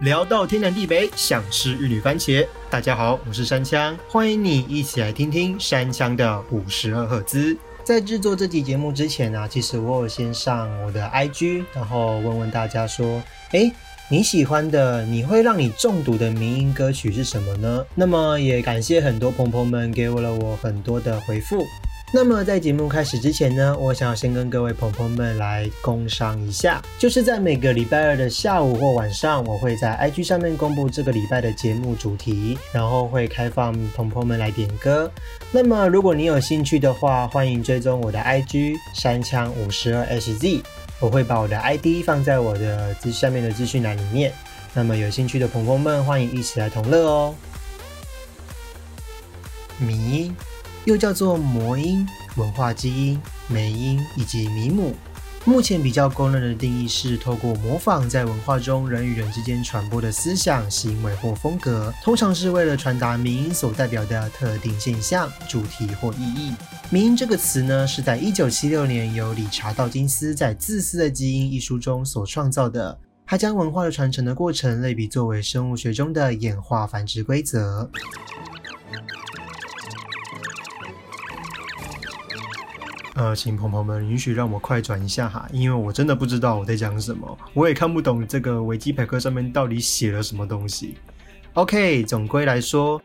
聊到天南地北，想吃玉女番茄。大家好，我是山枪，欢迎你一起来听听山枪的五十二赫兹。在制作这期节目之前呢，其实我有先上我的 IG，然后问问大家说，诶，你喜欢的、你会让你中毒的民音歌曲是什么呢？那么也感谢很多朋友们给我了我很多的回复。那么在节目开始之前呢，我想要先跟各位朋友们来工商一下，就是在每个礼拜二的下午或晚上，我会在 IG 上面公布这个礼拜的节目主题，然后会开放朋友们来点歌。那么如果你有兴趣的话，欢迎追踪我的 IG 山枪五十二 HZ，我会把我的 ID 放在我的资下面的资讯栏里面。那么有兴趣的朋友们，欢迎一起来同乐哦。迷。又叫做魔音、文化基因、美音以及迷母。目前比较公认的定义是，透过模仿在文化中人与人之间传播的思想、行为或风格，通常是为了传达民音所代表的特定现象、主题或意义。民音这个词呢，是在一九七六年由理查道金斯在《自私的基因》一书中所创造的。他将文化的传承的过程类比作为生物学中的演化繁殖规则。呃，请朋友们允许让我快转一下哈，因为我真的不知道我在讲什么，我也看不懂这个维基百科上面到底写了什么东西。OK，总归来说。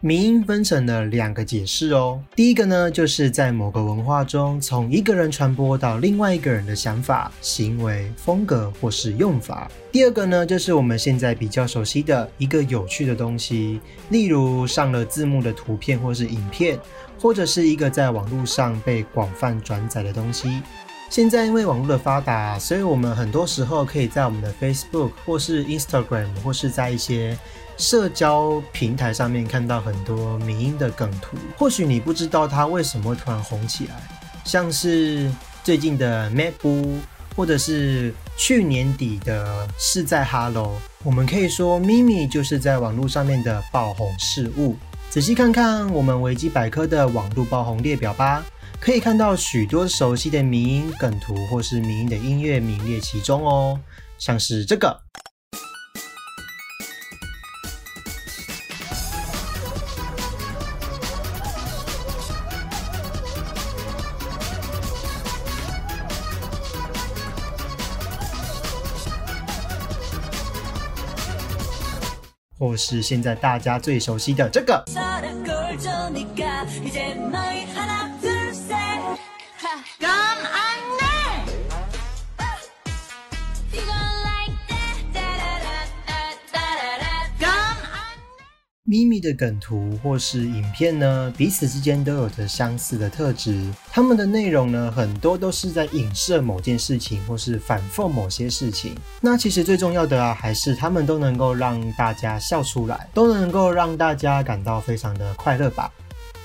民音分成了两个解释哦。第一个呢，就是在某个文化中，从一个人传播到另外一个人的想法、行为、风格或是用法。第二个呢，就是我们现在比较熟悉的一个有趣的东西，例如上了字幕的图片或是影片，或者是一个在网络上被广泛转载的东西。现在因为网络的发达，所以我们很多时候可以在我们的 Facebook 或是 Instagram 或是在一些社交平台上面看到很多民音的梗图。或许你不知道它为什么会突然红起来，像是最近的 Map，或者是去年底的是在 Hello。我们可以说咪咪就是在网络上面的爆红事物。仔细看看我们维基百科的网络爆红列表吧。可以看到许多熟悉的民音梗图，或是民音的音乐名列其中哦，像是这个，或是现在大家最熟悉的这个。咪咪的梗图或是影片呢，彼此之间都有着相似的特质。他们的内容呢，很多都是在影射某件事情，或是反复某些事情。那其实最重要的啊，还是他们都能够让大家笑出来，都能够让大家感到非常的快乐吧。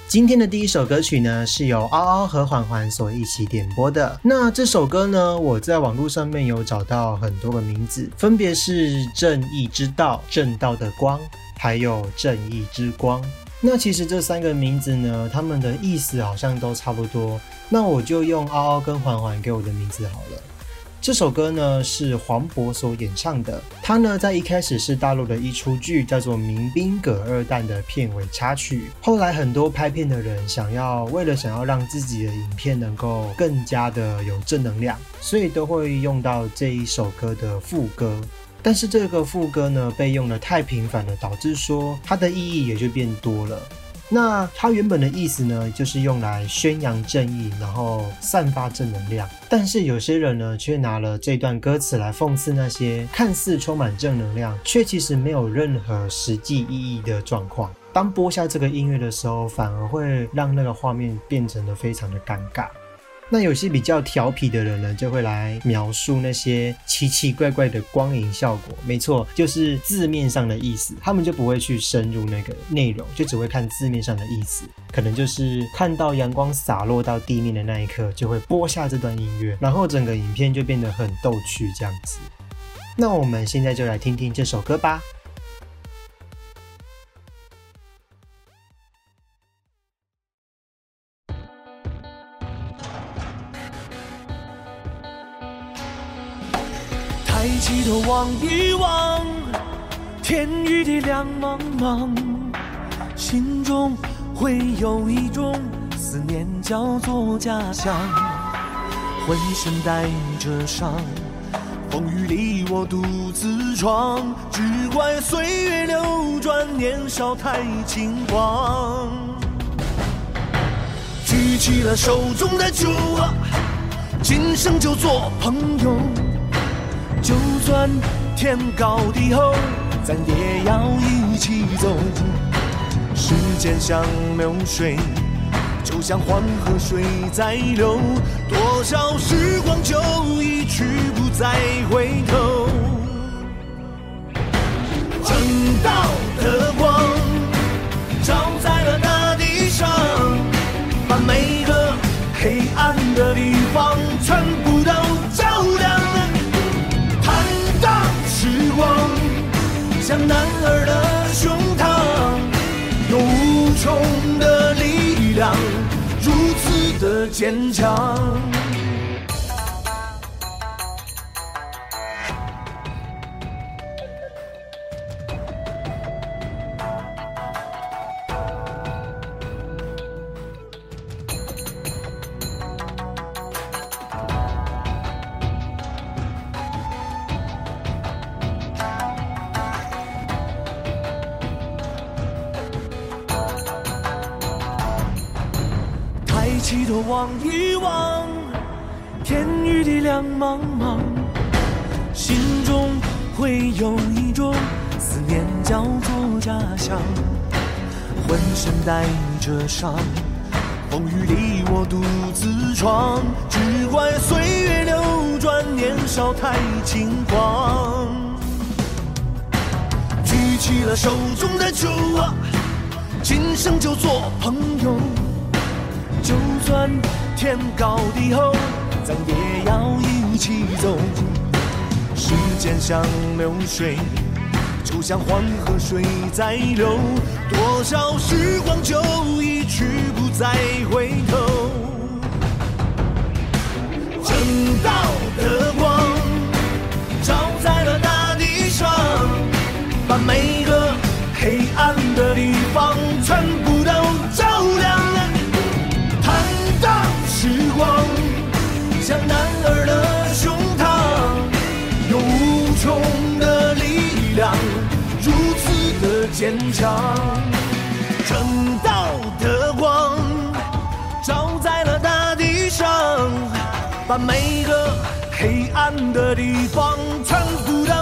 今天的第一首歌曲呢，是由嗷嗷和环环所一起点播的。那这首歌呢，我在网络上面有找到很多个名字，分别是“正义之道”、“正道的光”，还有“正义之光”。那其实这三个名字呢，他们的意思好像都差不多。那我就用嗷嗷跟环环给我的名字好了。这首歌呢是黄渤所演唱的，他呢在一开始是大陆的一出剧叫做《民兵葛二蛋》的片尾插曲，后来很多拍片的人想要为了想要让自己的影片能够更加的有正能量，所以都会用到这一首歌的副歌，但是这个副歌呢被用的太频繁了，导致说它的意义也就变多了。那它原本的意思呢，就是用来宣扬正义，然后散发正能量。但是有些人呢，却拿了这段歌词来讽刺那些看似充满正能量，却其实没有任何实际意义的状况。当播下这个音乐的时候，反而会让那个画面变成了非常的尴尬。那有些比较调皮的人呢，就会来描述那些奇奇怪怪的光影效果。没错，就是字面上的意思，他们就不会去深入那个内容，就只会看字面上的意思。可能就是看到阳光洒落到地面的那一刻，就会播下这段音乐，然后整个影片就变得很逗趣这样子。那我们现在就来听听这首歌吧。抬起头望一望，天与地两茫茫，心中会有一种思念，叫做家乡。浑身带着伤，风雨里我独自闯，只怪岁月流转，年少太轻狂。举起了手中的酒啊，今生就做朋友，就算天高地厚。咱也要一起走。时间像流水，就像黄河水在流，多少时光就一去不再回头。正道的光照在了大地上，把每个黑暗的地像男儿的胸膛，有无穷的力量，如此的坚强。望一望，天与地两茫茫，心中会有一种思念，叫做家乡。浑身带着伤，风雨里我独自闯，只怪岁月流转，年少太轻狂。举起了手中的酒啊，今生就做朋友。就算天高地厚，咱也要一起走。时间像流水，就像黄河水在流，多少时光就一去不再回头。正道的光照在了大地上，把每个黑暗的地方全部光像男儿的胸膛，有无穷的力量，如此的坚强。正道的光照在了大地上，把每个黑暗的地方全部都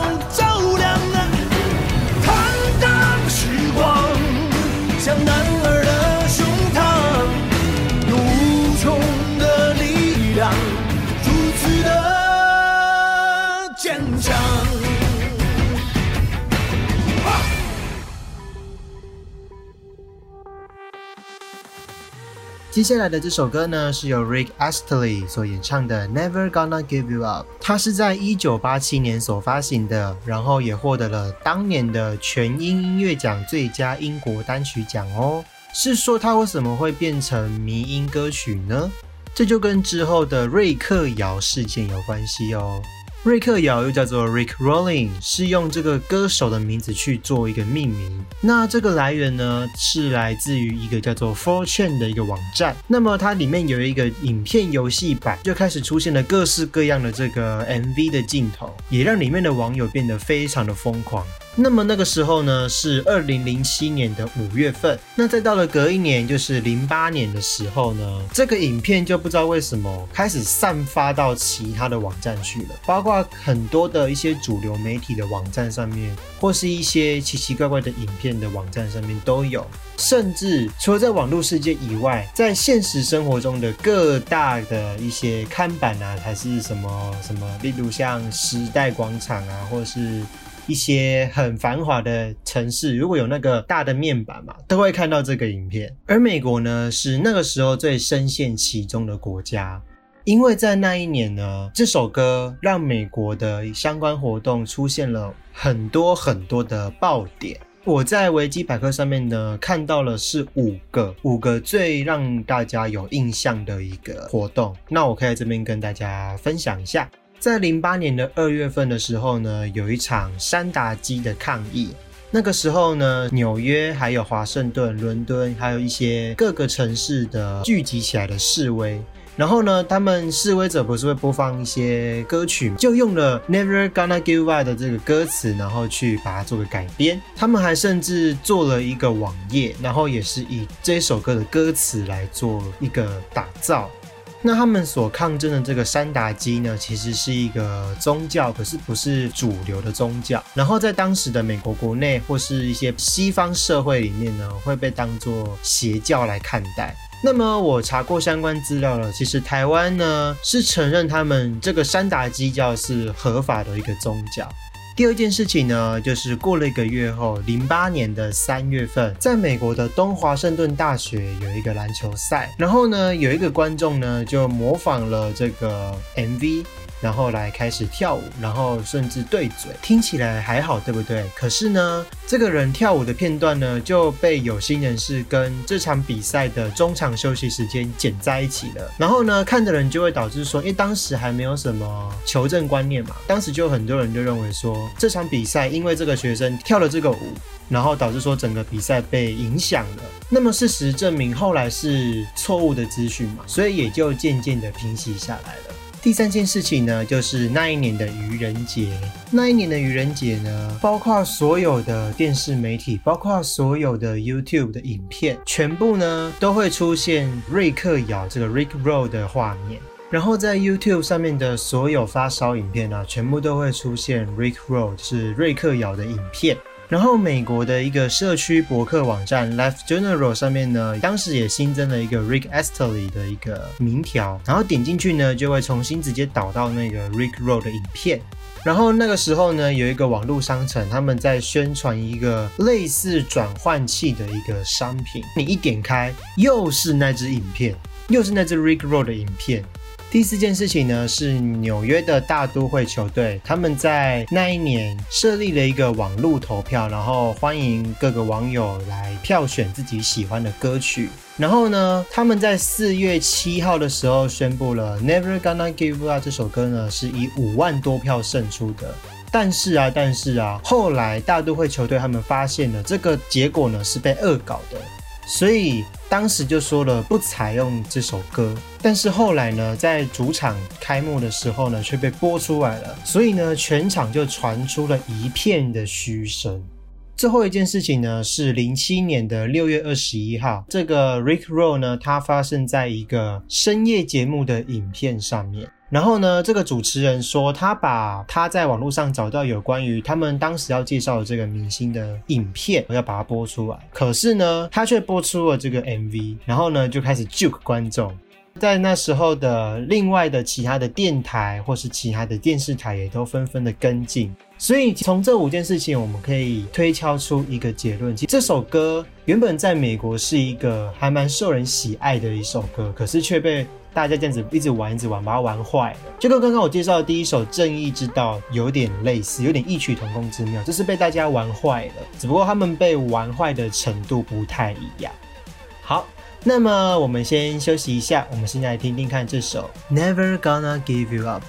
接下来的这首歌呢，是由 Rick Astley 所演唱的《Never Gonna Give You Up》，它是在一九八七年所发行的，然后也获得了当年的全英音乐奖最佳英国单曲奖哦。是说它为什么会变成迷音歌曲呢？这就跟之后的瑞克摇事件有关系哦。瑞克摇又叫做 Rick Rolling，是用这个歌手的名字去做一个命名。那这个来源呢，是来自于一个叫做 f o r t u n 的一个网站。那么它里面有一个影片游戏版，就开始出现了各式各样的这个 MV 的镜头，也让里面的网友变得非常的疯狂。那么那个时候呢，是二零零七年的五月份。那再到了隔一年，就是零八年的时候呢，这个影片就不知道为什么开始散发到其他的网站去了，包括很多的一些主流媒体的网站上面，或是一些奇奇怪怪的影片的网站上面都有。甚至除了在网络世界以外，在现实生活中的各大的一些看板啊，还是什么什么，例如像时代广场啊，或是。一些很繁华的城市，如果有那个大的面板嘛，都会看到这个影片。而美国呢，是那个时候最深陷其中的国家，因为在那一年呢，这首歌让美国的相关活动出现了很多很多的爆点。我在维基百科上面呢看到了是五个，五个最让大家有印象的一个活动。那我可以在这边跟大家分享一下。在零八年的二月份的时候呢，有一场山达基的抗议。那个时候呢，纽约还有华盛顿、伦敦，还有一些各个城市的聚集起来的示威。然后呢，他们示威者不是会播放一些歌曲，就用了 Never Gonna Give Up 的这个歌词，然后去把它做个改编。他们还甚至做了一个网页，然后也是以这首歌的歌词来做一个打造。那他们所抗争的这个山达基呢，其实是一个宗教，可是不是主流的宗教。然后在当时的美国国内或是一些西方社会里面呢，会被当作邪教来看待。那么我查过相关资料了，其实台湾呢是承认他们这个山达基教是合法的一个宗教。第二件事情呢，就是过了一个月后，零八年的三月份，在美国的东华盛顿大学有一个篮球赛，然后呢有一个观众呢就模仿了这个 MV。然后来开始跳舞，然后甚至对嘴，听起来还好，对不对？可是呢，这个人跳舞的片段呢，就被有心人士跟这场比赛的中场休息时间剪在一起了。然后呢，看的人就会导致说，因为当时还没有什么求证观念嘛，当时就很多人就认为说，这场比赛因为这个学生跳了这个舞，然后导致说整个比赛被影响了。那么事实证明，后来是错误的资讯嘛，所以也就渐渐的平息下来了。第三件事情呢，就是那一年的愚人节。那一年的愚人节呢，包括所有的电视媒体，包括所有的 YouTube 的影片，全部呢都会出现瑞克咬这个 Rick Roll 的画面。然后在 YouTube 上面的所有发烧影片呢，全部都会出现 Rick Roll 是瑞克咬的影片。然后，美国的一个社区博客网站 Life General 上面呢，当时也新增了一个 Rick Astley 的一个名条，然后点进去呢，就会重新直接导到那个 Rick Roll 的影片。然后那个时候呢，有一个网络商城，他们在宣传一个类似转换器的一个商品，你一点开，又是那只影片，又是那只 Rick Roll 的影片。第四件事情呢，是纽约的大都会球队，他们在那一年设立了一个网络投票，然后欢迎各个网友来票选自己喜欢的歌曲。然后呢，他们在四月七号的时候宣布了《Never Gonna Give Up》这首歌呢，是以五万多票胜出的。但是啊，但是啊，后来大都会球队他们发现了这个结果呢是被恶搞的。所以当时就说了不采用这首歌，但是后来呢，在主场开幕的时候呢，却被播出来了，所以呢，全场就传出了一片的嘘声。最后一件事情呢，是零七年的六月二十一号，这个 Rick Roll 呢，它发生在一个深夜节目的影片上面。然后呢，这个主持人说，他把他在网络上找到有关于他们当时要介绍的这个明星的影片，我要把它播出来。可是呢，他却播出了这个 MV，然后呢，就开始 juke 观众。在那时候的另外的其他的电台或是其他的电视台也都纷纷的跟进。所以从这五件事情，我们可以推敲出一个结论：，其实这首歌原本在美国是一个还蛮受人喜爱的一首歌，可是却被大家这样子一直玩、一直玩，把它玩坏了。就跟刚刚我介绍的第一首《正义之道》有点类似，有点异曲同工之妙，就是被大家玩坏了。只不过他们被玩坏的程度不太一样。那么我们先休息一下，我们现在来听听看这首《Never Gonna Give You Up》。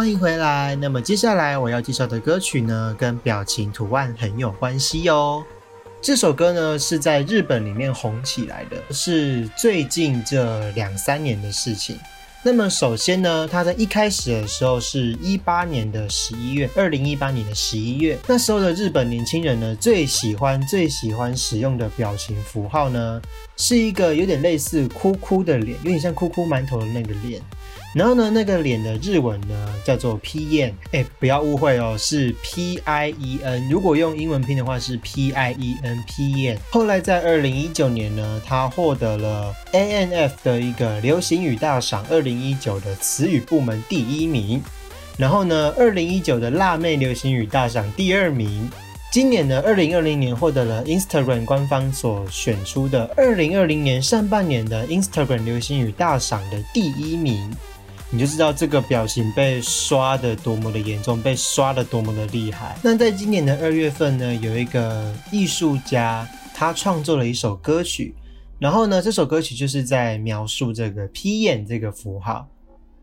欢迎回来。那么接下来我要介绍的歌曲呢，跟表情图案很有关系哦。这首歌呢是在日本里面红起来的，是最近这两三年的事情。那么首先呢，它在一开始的时候是一八年的十一月，二零一八年的十一月，那时候的日本年轻人呢最喜欢最喜欢使用的表情符号呢，是一个有点类似哭哭的脸，有点像哭哭馒头的那个脸。然后呢，那个脸的日文呢叫做 P E N，哎，不要误会哦，是 P I E N。如果用英文拼的话是 P I E N P E N。后来在二零一九年呢，他获得了 A N F 的一个流行语大赏二零一九的词语部门第一名。然后呢，二零一九的辣妹流行语大赏第二名。今年呢，二零二零年获得了 Instagram 官方所选出的二零二零年上半年的 Instagram 流行语大赏的第一名。你就知道这个表情被刷的多么的严重，被刷的多么的厉害。那在今年的二月份呢，有一个艺术家，他创作了一首歌曲，然后呢，这首歌曲就是在描述这个 P 眼这个符号。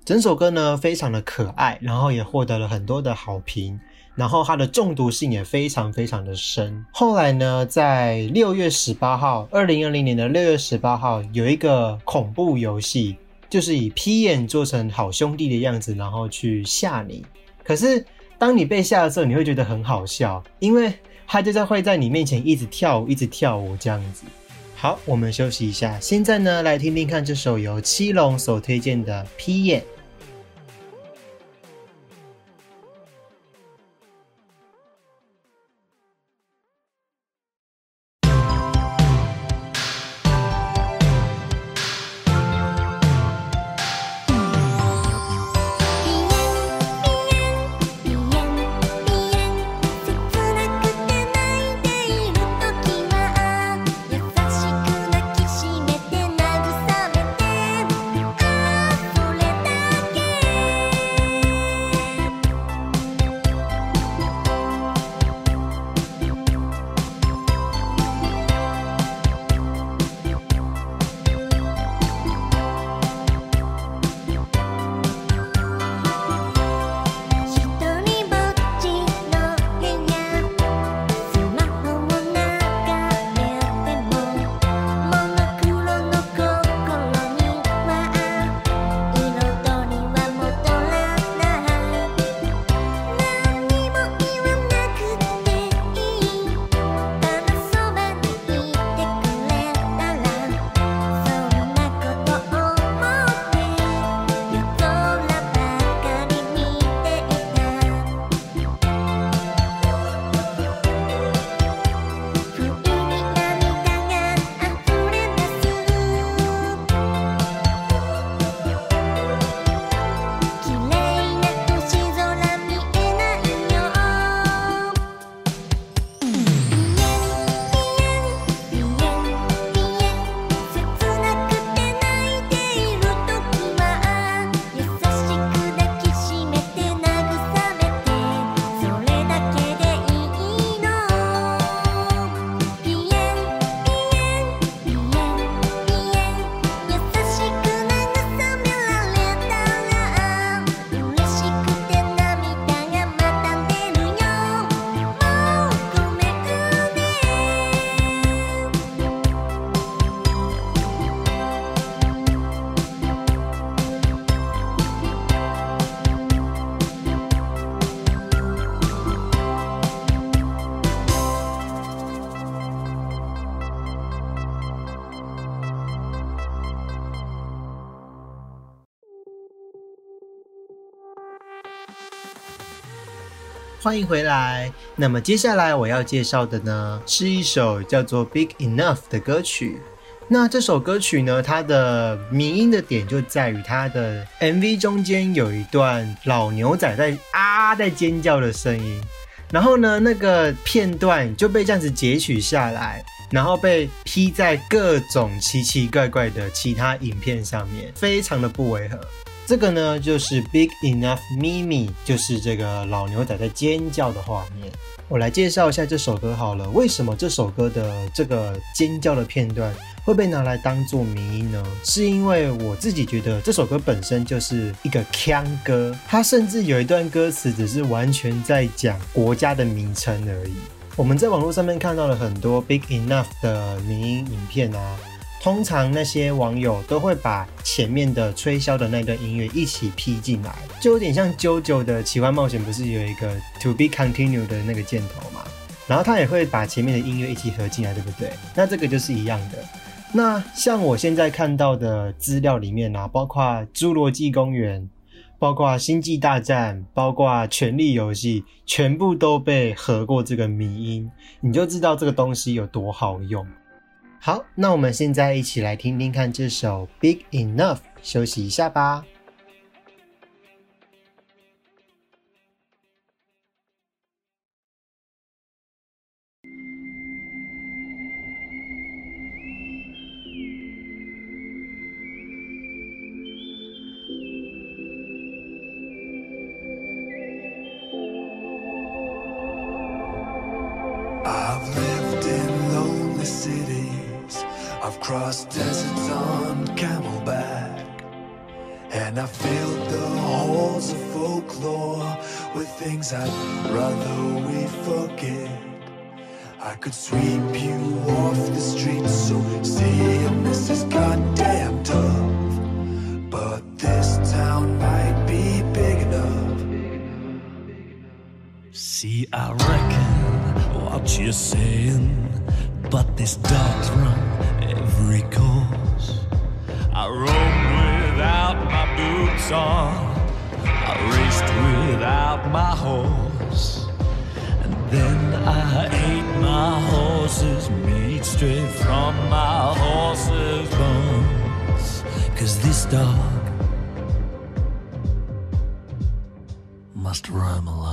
整首歌呢非常的可爱，然后也获得了很多的好评，然后它的中毒性也非常非常的深。后来呢，在六月十八号，二零二零年的六月十八号，有一个恐怖游戏。就是以 P 眼做成好兄弟的样子，然后去吓你。可是当你被吓的时候，你会觉得很好笑，因为他就在会在你面前一直跳舞，一直跳舞这样子。好，我们休息一下，现在呢来听听看这首由七龙所推荐的 P 眼。「欢迎回来。那么接下来我要介绍的呢，是一首叫做《Big Enough》的歌曲。那这首歌曲呢，它的迷音的点就在于它的 MV 中间有一段老牛仔在啊在尖叫的声音，然后呢，那个片段就被这样子截取下来，然后被披在各种奇奇怪怪的其他影片上面，非常的不违和。这个呢，就是 Big Enough Mimi，就是这个老牛仔在尖叫的画面。我来介绍一下这首歌好了。为什么这首歌的这个尖叫的片段会被拿来当做迷音呢？是因为我自己觉得这首歌本身就是一个腔歌，它甚至有一段歌词只是完全在讲国家的名称而已。我们在网络上面看到了很多 Big Enough 的迷音影片啊。通常那些网友都会把前面的吹箫的那段音乐一起 P 进来，就有点像 JoJo 的奇幻冒险，不是有一个 To Be Continued 的那个箭头嘛？然后他也会把前面的音乐一起合进来，对不对？那这个就是一样的。那像我现在看到的资料里面啊，包括《侏罗纪公园》、包括《星际大战》、包括《权力游戏》，全部都被合过这个迷音，你就知道这个东西有多好用。好，那我们现在一起来听听看这首《Big Enough》，休息一下吧。I've crossed deserts on camelback. And I filled the halls of folklore with things I'd rather we forget. I could sweep you off the streets, so seeing this is goddamn tough. But this town might be big enough. See, I reckon what you're saying, but this dog's run every course. I roamed without my boots on, I raced without my horse, and then I ate my horse's meat straight from my horse's bones. Cause this dog must roam alone.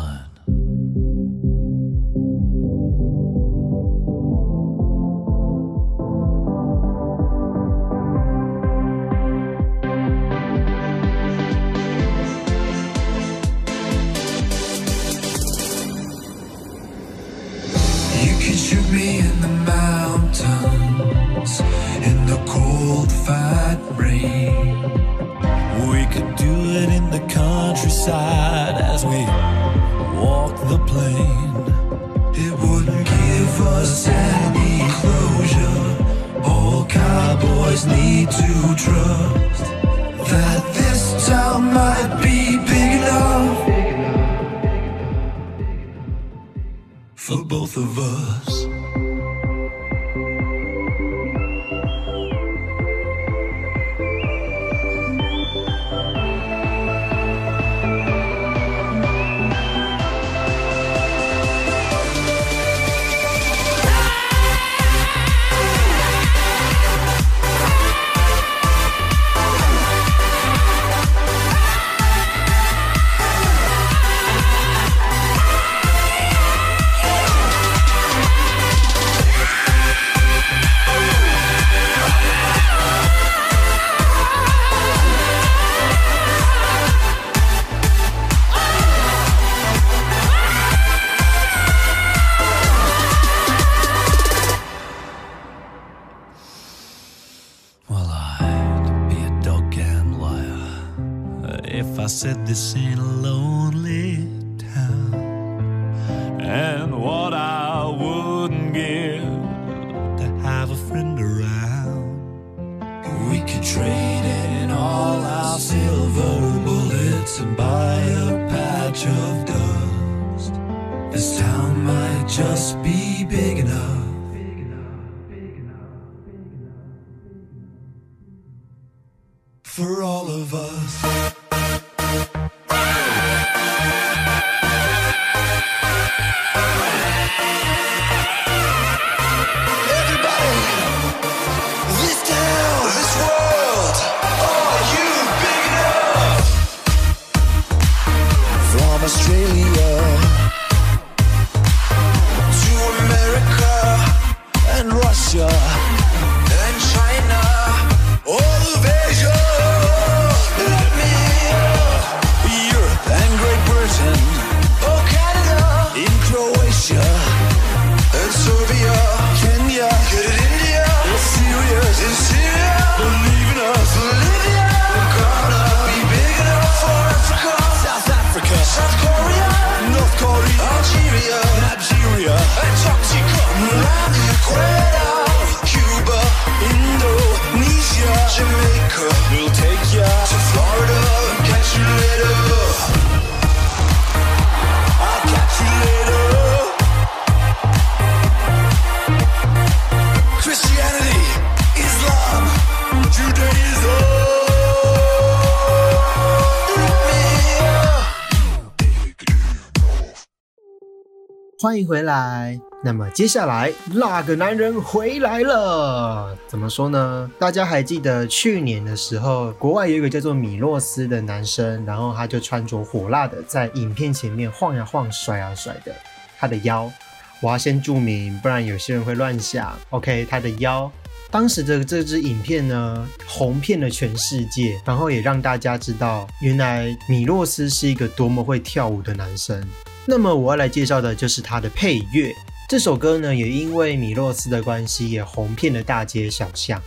欢迎回来。那么接下来，那个男人回来了。怎么说呢？大家还记得去年的时候，国外有一个叫做米洛斯的男生，然后他就穿着火辣的在影片前面晃呀晃、甩呀甩的，他的腰，我要先注明，不然有些人会乱想。OK，他的腰。当时的这支影片呢，红遍了全世界，然后也让大家知道，原来米洛斯是一个多么会跳舞的男生。那么我要来介绍的就是它的配乐。这首歌呢，也因为米洛斯的关系，也红遍了大街小巷。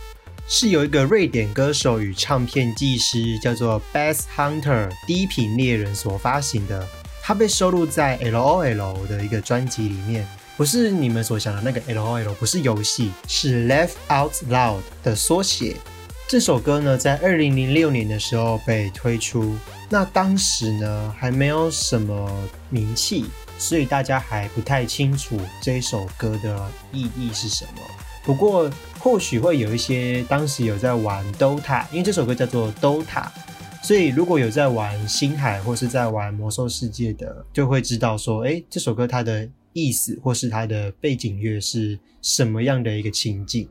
是由一个瑞典歌手与唱片技师叫做 Bass Hunter 低频猎人所发行的。它被收录在 L.O.L 的一个专辑里面，不是你们所想的那个 L.O.L，不是游戏，是 Laugh Out Loud 的缩写。这首歌呢，在二零零六年的时候被推出。那当时呢，还没有什么名气，所以大家还不太清楚这首歌的意义是什么。不过，或许会有一些当时有在玩 DOTA，因为这首歌叫做 DOTA，所以如果有在玩星海或是在玩魔兽世界的，就会知道说，哎，这首歌它的意思或是它的背景乐是什么样的一个情境。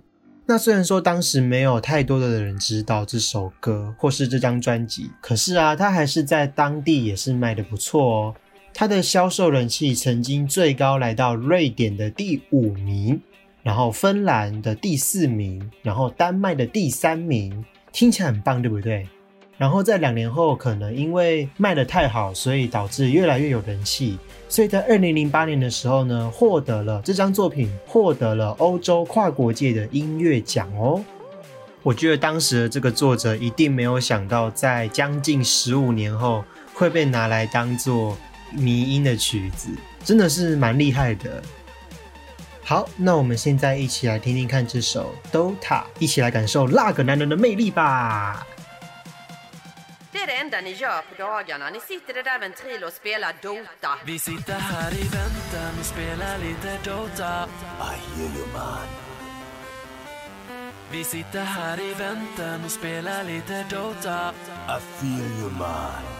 那虽然说当时没有太多的人知道这首歌或是这张专辑，可是啊，它还是在当地也是卖的不错哦。它的销售人气曾经最高来到瑞典的第五名，然后芬兰的第四名，然后丹麦的第三名，听起来很棒，对不对？然后在两年后，可能因为卖的太好，所以导致越来越有人气。所以在二零零八年的时候呢，获得了这张作品获得了欧洲跨国界的音乐奖哦。我觉得当时的这个作者一定没有想到，在将近十五年后会被拿来当做迷音的曲子，真的是蛮厉害的。好，那我们现在一起来听听看这首《Dota》，一起来感受那个男人的魅力吧。Det är det enda ni gör på dagarna. Ni sitter i där ventril och spelar Dota. Vi sitter här i väntan och spelar lite Dota. I hear you man. Vi sitter här i väntan och spelar lite Dota. I feel you man.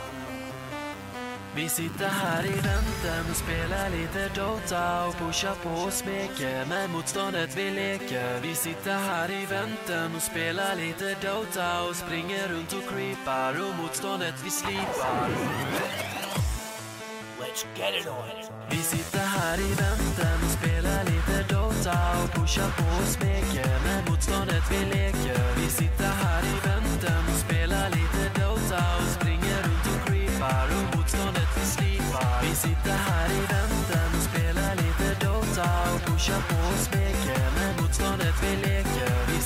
Vi sitter här i väntan och spelar lite Dota och pushar på och smeker med motståndet vi leker. Vi sitter här i väntan och spelar lite Dota och springer runt och creepar och motståndet vi slipar. Let's get it on. Vi sitter här i väntan och spelar lite Dota och pushar på och smeker med motståndet vi leker. Vi sitter här i väntan Vi sitter här i väntan och spelar lite Dota och pushar på och smeker med motståndet vi leker. Vi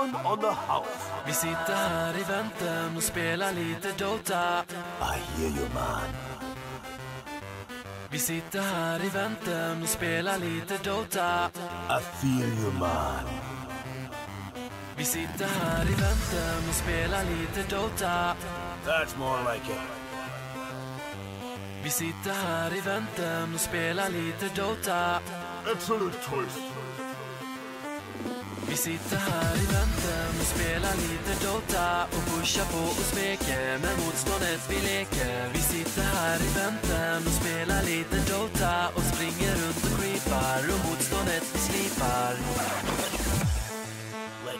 one on the house. Vi sitter här i väntan och spelar lite Dota. I hear you man. Vi sitter här i väntan och spelar lite Dota. I feel you man. Vi sitter här i väntan och spelar lite Dota. That's more like it. Vi sitter här i väntan och spelar lite Dota. Excellent choice. Vi sitter här i väntan och spelar lite Dota och pushar på och smeker med motståndet vi leker. Vi sitter här i väntan och spelar lite Dota och springer runt och creepar och motståndet vi slipar.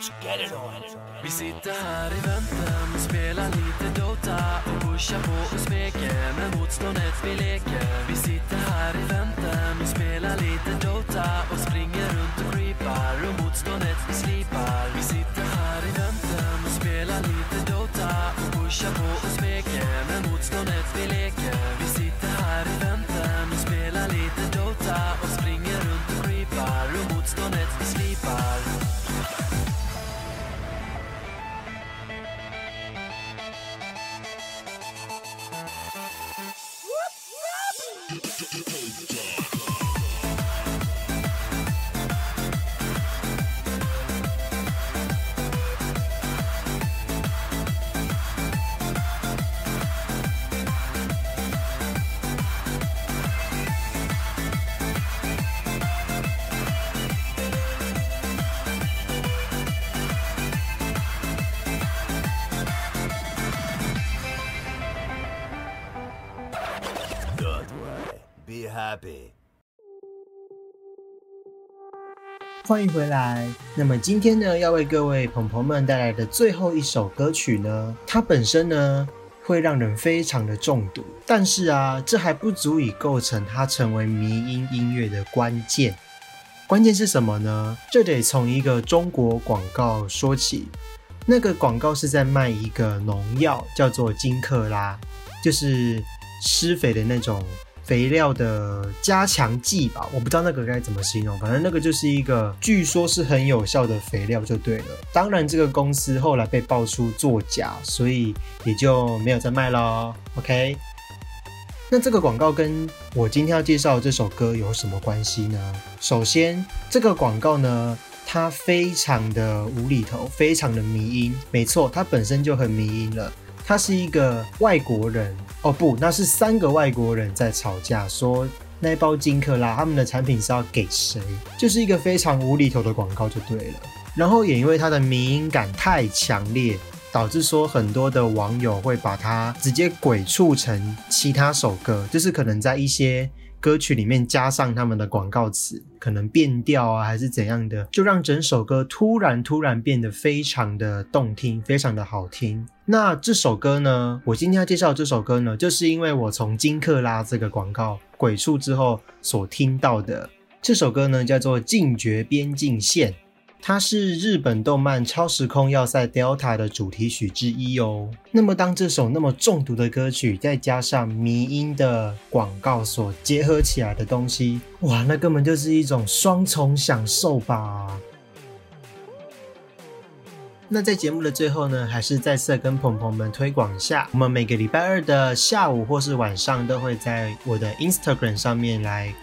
Vi sitter här i väntan och spelar lite Dota och pushar på och smeker med motståndet vi leker. Vi sitter här i väntan och spelar lite Dota och springer runt och creepar och motståndet vi slipar. Vi sitter här i väntan och spelar lite Dota och pushar på och smeker med motståndet vi leker. Vi sitter här i väntan och spelar lite Dota och springer runt och creepar och motståndet vi slipar. 欢迎回来。那么今天呢，要为各位朋朋们带来的最后一首歌曲呢，它本身呢会让人非常的中毒，但是啊，这还不足以构成它成为迷音音乐的关键。关键是什么呢？这得从一个中国广告说起。那个广告是在卖一个农药，叫做金克拉，就是施肥的那种肥料的加强剂吧，我不知道那个该怎么形容，反正那个就是一个据说是很有效的肥料就对了。当然，这个公司后来被爆出作假，所以也就没有再卖了。OK，那这个广告跟我今天要介绍这首歌有什么关系呢？首先，这个广告呢，它非常的无厘头，非常的迷音。没错，它本身就很迷音了。他是一个外国人哦，不，那是三个外国人在吵架，说那一包金克拉他们的产品是要给谁，就是一个非常无厘头的广告就对了。然后也因为它的迷音感太强烈，导致说很多的网友会把它直接鬼畜成其他首歌，就是可能在一些。歌曲里面加上他们的广告词，可能变调啊，还是怎样的，就让整首歌突然突然变得非常的动听，非常的好听。那这首歌呢，我今天要介绍这首歌呢，就是因为我从金克拉这个广告鬼畜之后所听到的。这首歌呢，叫做《禁绝边境线》。它是日本动漫《超时空要塞 Delta》的主题曲之一哦。那么，当这首那么中毒的歌曲，再加上迷音的广告所结合起来的东西，哇，那根本就是一种双重享受吧！那在节目的最后呢，还是再次跟朋朋们推广一下，我们每个礼拜二的下午或是晚上，都会在我的 Instagram 上面来。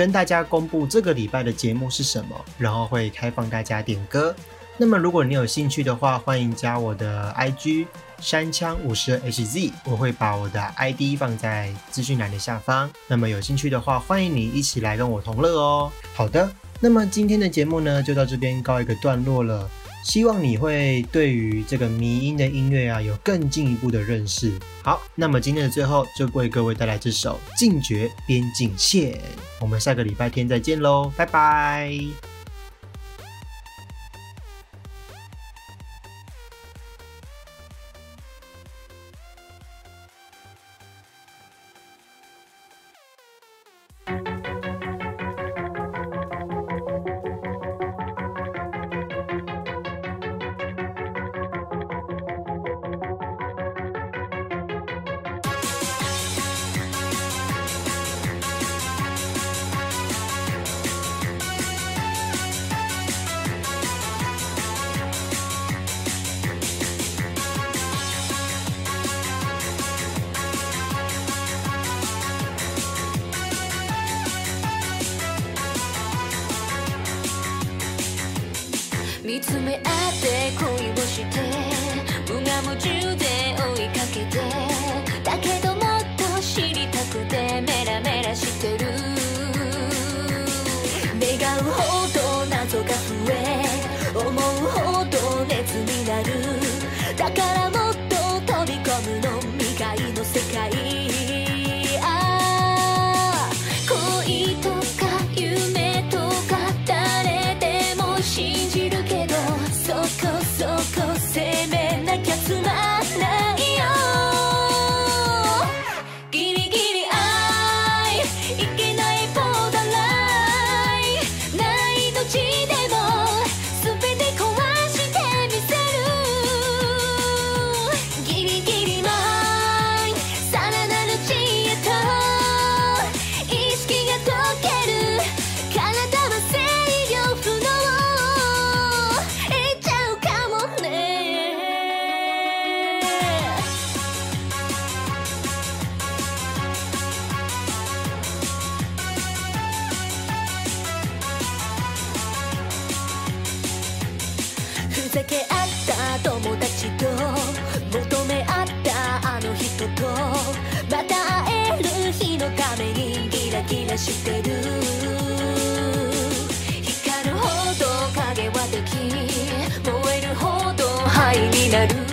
跟大家公布这个礼拜的节目是什么，然后会开放大家点歌。那么如果你有兴趣的话，欢迎加我的 IG 山枪五十 HZ，我会把我的 ID 放在资讯栏的下方。那么有兴趣的话，欢迎你一起来跟我同乐哦。好的，那么今天的节目呢，就到这边告一个段落了。希望你会对于这个迷音的音乐啊有更进一步的认识。好，那么今天的最后就为各位带来这首《禁绝边境线》。我们下个礼拜天再见喽，拜拜。してる。光るほど影はでき燃えるほど灰になる。